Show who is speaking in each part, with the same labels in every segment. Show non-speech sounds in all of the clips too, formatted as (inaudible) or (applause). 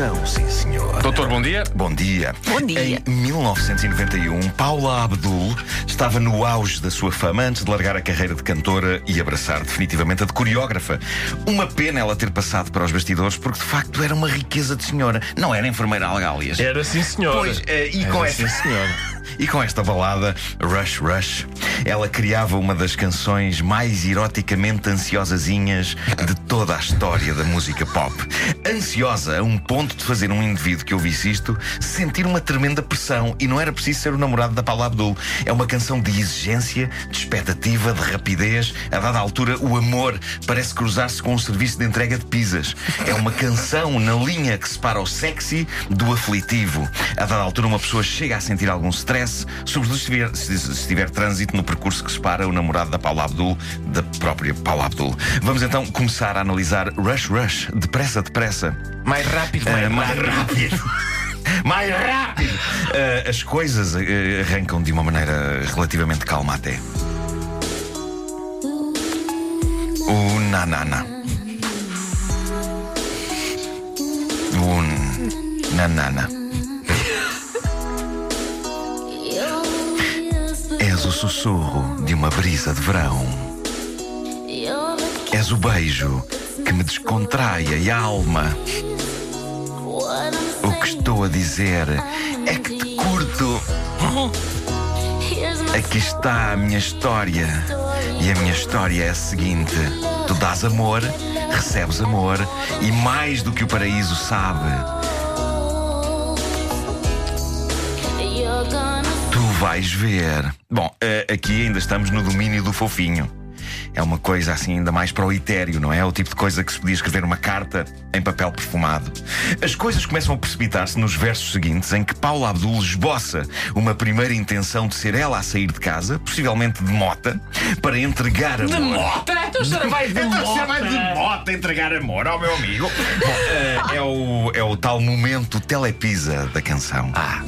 Speaker 1: canção, sim senhor.
Speaker 2: Doutor, bom dia.
Speaker 1: Bom dia.
Speaker 3: Bom dia.
Speaker 1: Em 1991, Paula Abdul estava no auge da sua fama antes de largar a carreira de cantora e abraçar definitivamente a de coreógrafa. Uma pena ela ter passado para os bastidores, porque de facto era uma riqueza de senhora. Não era enfermeira Algálias.
Speaker 2: Era sim, senhor.
Speaker 1: Pois, eh, e com
Speaker 2: Era
Speaker 1: essa-
Speaker 2: sim, senhor. (laughs)
Speaker 1: E com esta balada, Rush Rush, ela criava uma das canções mais eroticamente ansiosazinhas de toda a história da música pop. Ansiosa a um ponto de fazer um indivíduo que ouvisse isto sentir uma tremenda pressão. E não era preciso ser o namorado da Paula Abdul. É uma canção de exigência, de expectativa, de rapidez. A dada altura, o amor parece cruzar-se com um serviço de entrega de pizzas. É uma canção na linha que separa o sexy do aflitivo. A dada altura, uma pessoa chega a sentir algum stress, sobretudo se tiver, se, se tiver trânsito no percurso que separa o namorado da Paula Abdul da própria Paula Abdul. Vamos então começar a analisar Rush Rush, depressa, depressa.
Speaker 2: Mais rápido,
Speaker 1: Ah,
Speaker 2: mais
Speaker 1: mais
Speaker 2: rápido.
Speaker 1: rápido. (laughs) Mais rápido! Ah, as coisas ah, arrancam de uma maneira relativamente calma até. O nanana. O nanana. Sussurro de uma brisa de verão. És o beijo que me descontrai a alma. O que estou a dizer é que te curto. Aqui está a minha história. E a minha história é a seguinte: tu dás amor, recebes amor, e mais do que o paraíso sabe, vais ver. Bom, eh, aqui ainda estamos no domínio do fofinho. É uma coisa assim ainda mais para o etéreo, não é? É o tipo de coisa que se podia escrever uma carta em papel perfumado. As coisas começam a precipitar-se nos versos seguintes em que Paula Abdul esboça uma primeira intenção de ser ela a sair de casa, possivelmente de mota, para entregar amor.
Speaker 2: De mota? Então será mais de
Speaker 1: Então, vai de
Speaker 2: mota?
Speaker 1: mota entregar amor ao meu amigo. Bom, eh, é, o, é o tal momento telepisa da canção.
Speaker 2: Ah,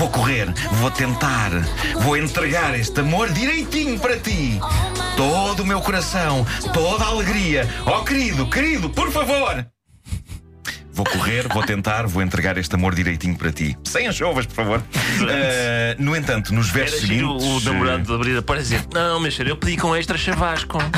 Speaker 1: Vou correr, vou tentar, vou entregar este amor direitinho para ti. Todo o meu coração, toda a alegria. Oh, querido, querido, por favor. Vou correr, vou tentar, vou entregar este amor direitinho para ti. Sem anchovas, por favor. Eh, no entanto, nos
Speaker 4: Era
Speaker 1: versos
Speaker 4: giro
Speaker 1: seguintes.
Speaker 4: o namorado de abrir a porta e dizer: Não, meu senhor, eu pedi com extra chavasco. (laughs)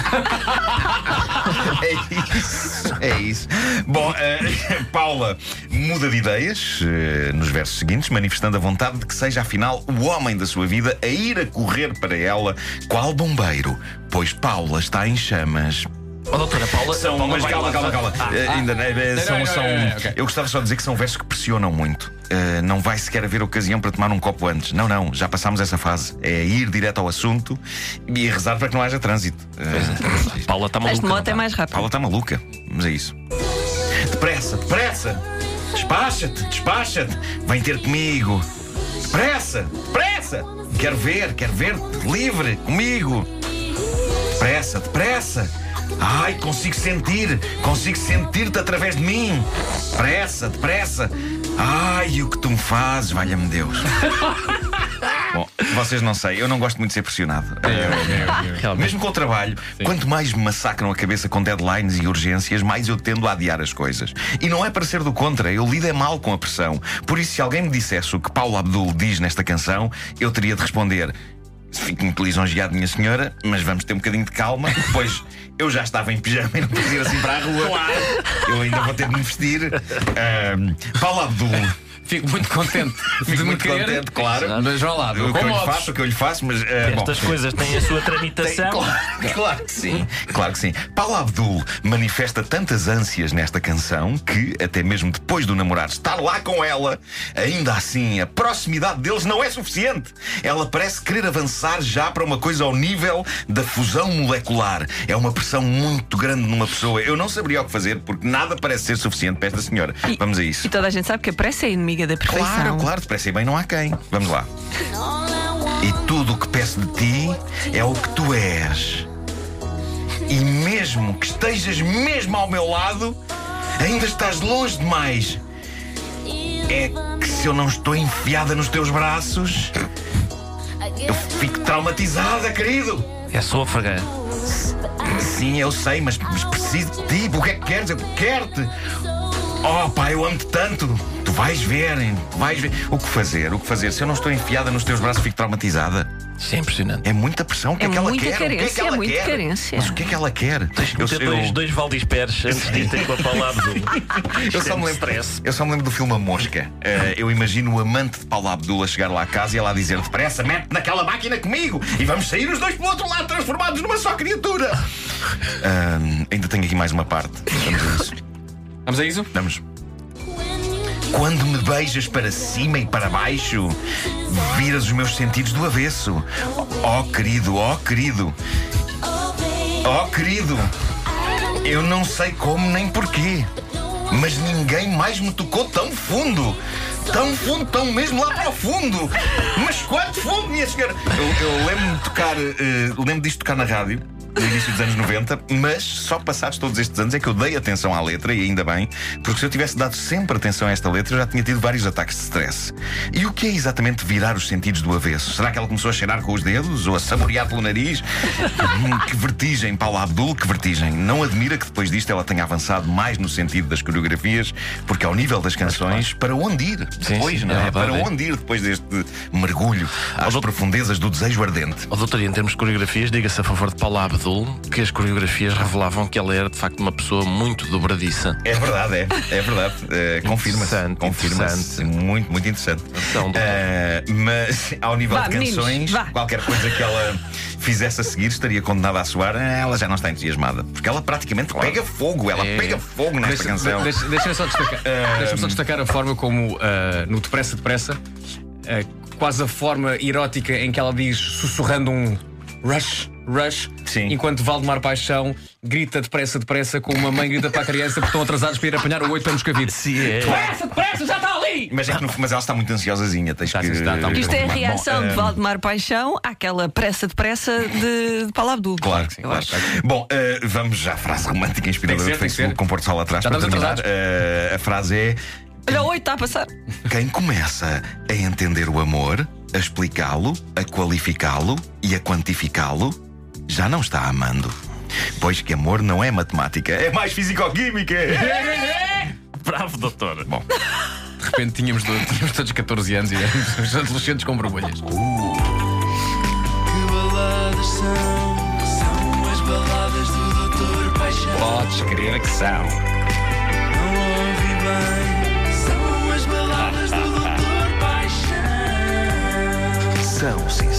Speaker 1: É isso, é isso. Bom, eh, (laughs) Paula muda de ideias eh, nos versos seguintes, manifestando a vontade de que seja afinal o homem da sua vida a ir a correr para ela, qual bombeiro, pois Paula está em chamas.
Speaker 4: Ó, doutora Paula.
Speaker 1: São,
Speaker 4: Paula
Speaker 1: mas calma, calma, calma.
Speaker 4: Ah,
Speaker 1: Eh, ainda
Speaker 2: Não,
Speaker 1: são,
Speaker 2: não,
Speaker 1: são-
Speaker 2: não, não, não, ok.
Speaker 1: Eu gostava só de dizer que são versos que pressionam muito. Eh, não vai sequer haver ocasião para tomar um copo antes. Não, não, já passámos essa fase. É ir direto ao assunto e rezar para que não haja trânsito. Eh,
Speaker 4: Paula está
Speaker 3: Mas
Speaker 4: maluca.
Speaker 3: de
Speaker 4: não
Speaker 3: moto é
Speaker 4: tá?
Speaker 3: mais rápido.
Speaker 1: Paula está maluca, mas é isso. Depressa, depressa! Despacha-te, despacha-te! Vem ter comigo! Depressa, depressa! Quero ver, quero ver-te livre comigo! Depressa, depressa! Ai, consigo sentir, consigo sentir-te através de mim! Depressa, depressa! Ai, o que tu me fazes, valha-me Deus! (laughs) Bom, vocês não sei, eu não gosto muito de ser pressionado.
Speaker 4: Realmente.
Speaker 1: Mesmo com o trabalho, quanto mais me massacram a cabeça com deadlines e urgências, mais eu tendo a adiar as coisas. E não é para ser do contra, eu lido é mal com a pressão. Por isso, se alguém me dissesse o que Paulo Abdul diz nesta canção, eu teria de responder. Fico muito lisonjeado, minha senhora, mas vamos ter um bocadinho de calma, pois eu já estava em pijama e não podia ir assim para a rua. Eu ainda vou ter de me vestir. Ahm, Paulo Abdul,
Speaker 2: Fico muito contente. (laughs)
Speaker 1: fico
Speaker 2: de
Speaker 1: muito
Speaker 2: querer,
Speaker 1: contente, claro.
Speaker 2: Mas vá lá,
Speaker 1: O que eu lhe faço, o que eu lhe faço, mas. bom.
Speaker 4: Estas coisas têm a sua (laughs)
Speaker 1: Tem-
Speaker 4: tramitação.
Speaker 1: claro, claro que sim, claro que sim. Paula Abdul manifesta tantas ânsias nesta canção que, até mesmo depois do namorado estar lá com ela, ainda assim a proximidade deles não é suficiente. Ela parece querer avançar já para uma coisa ao nível da fusão molecular. É uma pressão muito grande numa pessoa. Eu não saberia o que fazer porque nada parece ser suficiente para esta senhora.
Speaker 3: E-
Speaker 1: Vamos a isso.
Speaker 3: E toda a gente sabe que a pressa é inimiga da perfeição.
Speaker 1: Claro, claro, depressa e bem não há quem. Vamos lá. E tudo o que peço de ti é o que tu és. E mesmo que estejas mesmo ao meu lado, ainda estás longe demais. É que se eu não estou enfiada nos teus braços, eu fico traumatizada, querido.
Speaker 4: É sôfrega.
Speaker 1: Sim, eu sei, mas, mas preciso de ti. O que é que queres? Eu quero-te. Oh, pá, eu amo-te tanto. Tu vais ver? Tu vais ver. O que fazer? O que fazer? Se eu não estou enfiada nos teus braços, fico traumatizada.
Speaker 4: Isso é impressionante.
Speaker 1: É muita pressão. O que é,
Speaker 3: É
Speaker 1: que ela
Speaker 3: muita
Speaker 1: quer? o que é que
Speaker 3: carência,
Speaker 1: ela
Speaker 3: é muita
Speaker 1: quer?
Speaker 3: carência.
Speaker 1: Mas o que é que ela quer?
Speaker 4: Tens que
Speaker 1: Eu-
Speaker 4: ter
Speaker 1: eu-
Speaker 4: dois, dois Valdisperes antes de com a palavra.
Speaker 1: Eu só, me lembro, eu só me lembro do filme A Mosca. Eh, eu imagino o amante de Paula Abdul a chegar lá à casa e ela a dizer: Depressa, mete naquela máquina comigo e vamos sair os dois pelo outro lado, transformados numa só criatura. (laughs) Ahm, ainda tenho aqui mais uma parte. Vamos a isso.
Speaker 2: Vamos a isso?
Speaker 1: Vamos. Quando me beijas para cima e para baixo, viras os meus sentidos do avesso. Oh, querido, oh, querido, oh, querido. Eu não sei como nem porquê, mas ninguém mais me tocou tão fundo. Tão fundo, tão mesmo lá para fundo. Mas quanto fundo, minha senhora? Eu, eu lembro-me tocar, eh, lembro disto tocar na rádio. No início dos anos 90, mas só passados todos estes anos é que eu dei atenção à letra, e ainda bem, porque se eu tivesse dado sempre atenção a esta letra, eu já tinha tido vários ataques de stress. E o que é exatamente virar os sentidos do avesso? Será que ela começou a cheirar com os dedos ou a saborear pelo nariz? Hum, que vertigem, Paula Abdul, que vertigem. Não admira que depois disto ela tenha avançado mais no sentido das coreografias, porque ao nível das canções, para onde ir
Speaker 4: Sim,
Speaker 1: depois,
Speaker 4: sim,
Speaker 1: não
Speaker 4: é
Speaker 1: é? Para
Speaker 4: é.
Speaker 1: onde ir depois deste mergulho às profundezas do desejo ardente?
Speaker 4: Ó doutor, em termos de coreografias, diga-se a favor de Paula Abdul que as coreografias revelavam que ela era de facto uma pessoa muito dobradiça.
Speaker 1: É verdade, é. É verdade. Eh, confirma-se.
Speaker 4: Interessante.
Speaker 1: Muito, muito interessante. Eh, mas ao nível
Speaker 3: Vá,
Speaker 1: de
Speaker 3: meninos,
Speaker 1: canções,
Speaker 3: vá.
Speaker 1: qualquer coisa que ela fizesse a seguir estaria condenada a soar. eh, Ela já não está entusiasmada. Porque ela praticamente pega fogo. Ela
Speaker 2: É.
Speaker 1: pega fogo nesta
Speaker 2: Deixa-
Speaker 1: canção.
Speaker 2: deixa- Deixa-me só destacar, deixa-me só destacar a forma como ah, no Depressa Depressa, quase a forma erótica em que ela diz sussurrando um rush, rush,
Speaker 1: Sim.
Speaker 2: enquanto Valdemar Paixão grita depressa, depressa, como uma mãe grita para a criança porque estão atrasados para ir apanhar o oito para Moscavide.
Speaker 4: Sim, é.
Speaker 2: Depressa, depressa, já está ali!
Speaker 1: Mas, é que no- mas ela está muito ansiosazinha. Tens
Speaker 2: Está,
Speaker 1: que.
Speaker 2: está, está.
Speaker 3: Isto é a
Speaker 1: Bom,
Speaker 3: reação
Speaker 1: eh,
Speaker 3: de Valdemar Paixão àquela pressa depressa de, de Paula Abdul.
Speaker 1: Claro que sim,
Speaker 3: Eu
Speaker 1: claro.
Speaker 3: acho.
Speaker 1: Bom, eh, vamos já à frase romântica inspiradora
Speaker 2: Tem
Speaker 1: do
Speaker 2: que ser, tem que
Speaker 1: Facebook
Speaker 2: ser.
Speaker 1: com Porto Sol atrás
Speaker 2: Já
Speaker 1: para
Speaker 2: estamos
Speaker 1: terminar. Eh, a frase é.
Speaker 3: Olha, o oito está a passar.
Speaker 1: Quem começa a entender o amor, a explicá-lo, a qualificá-lo e a quantificá-lo, já não está amando. Pois que amor não é matemática, é mais fisicoquímica. (laughs)
Speaker 4: Bravo, doutor.
Speaker 1: Bom,
Speaker 2: De repente tínhamos, do- tínhamos todos 14 anos e éramos os adolescentes com borbulhas.
Speaker 5: Que baladas são? São as baladas do Doutor Paixão.
Speaker 2: Podes crer que são.
Speaker 5: Não ouvi bem. Baladas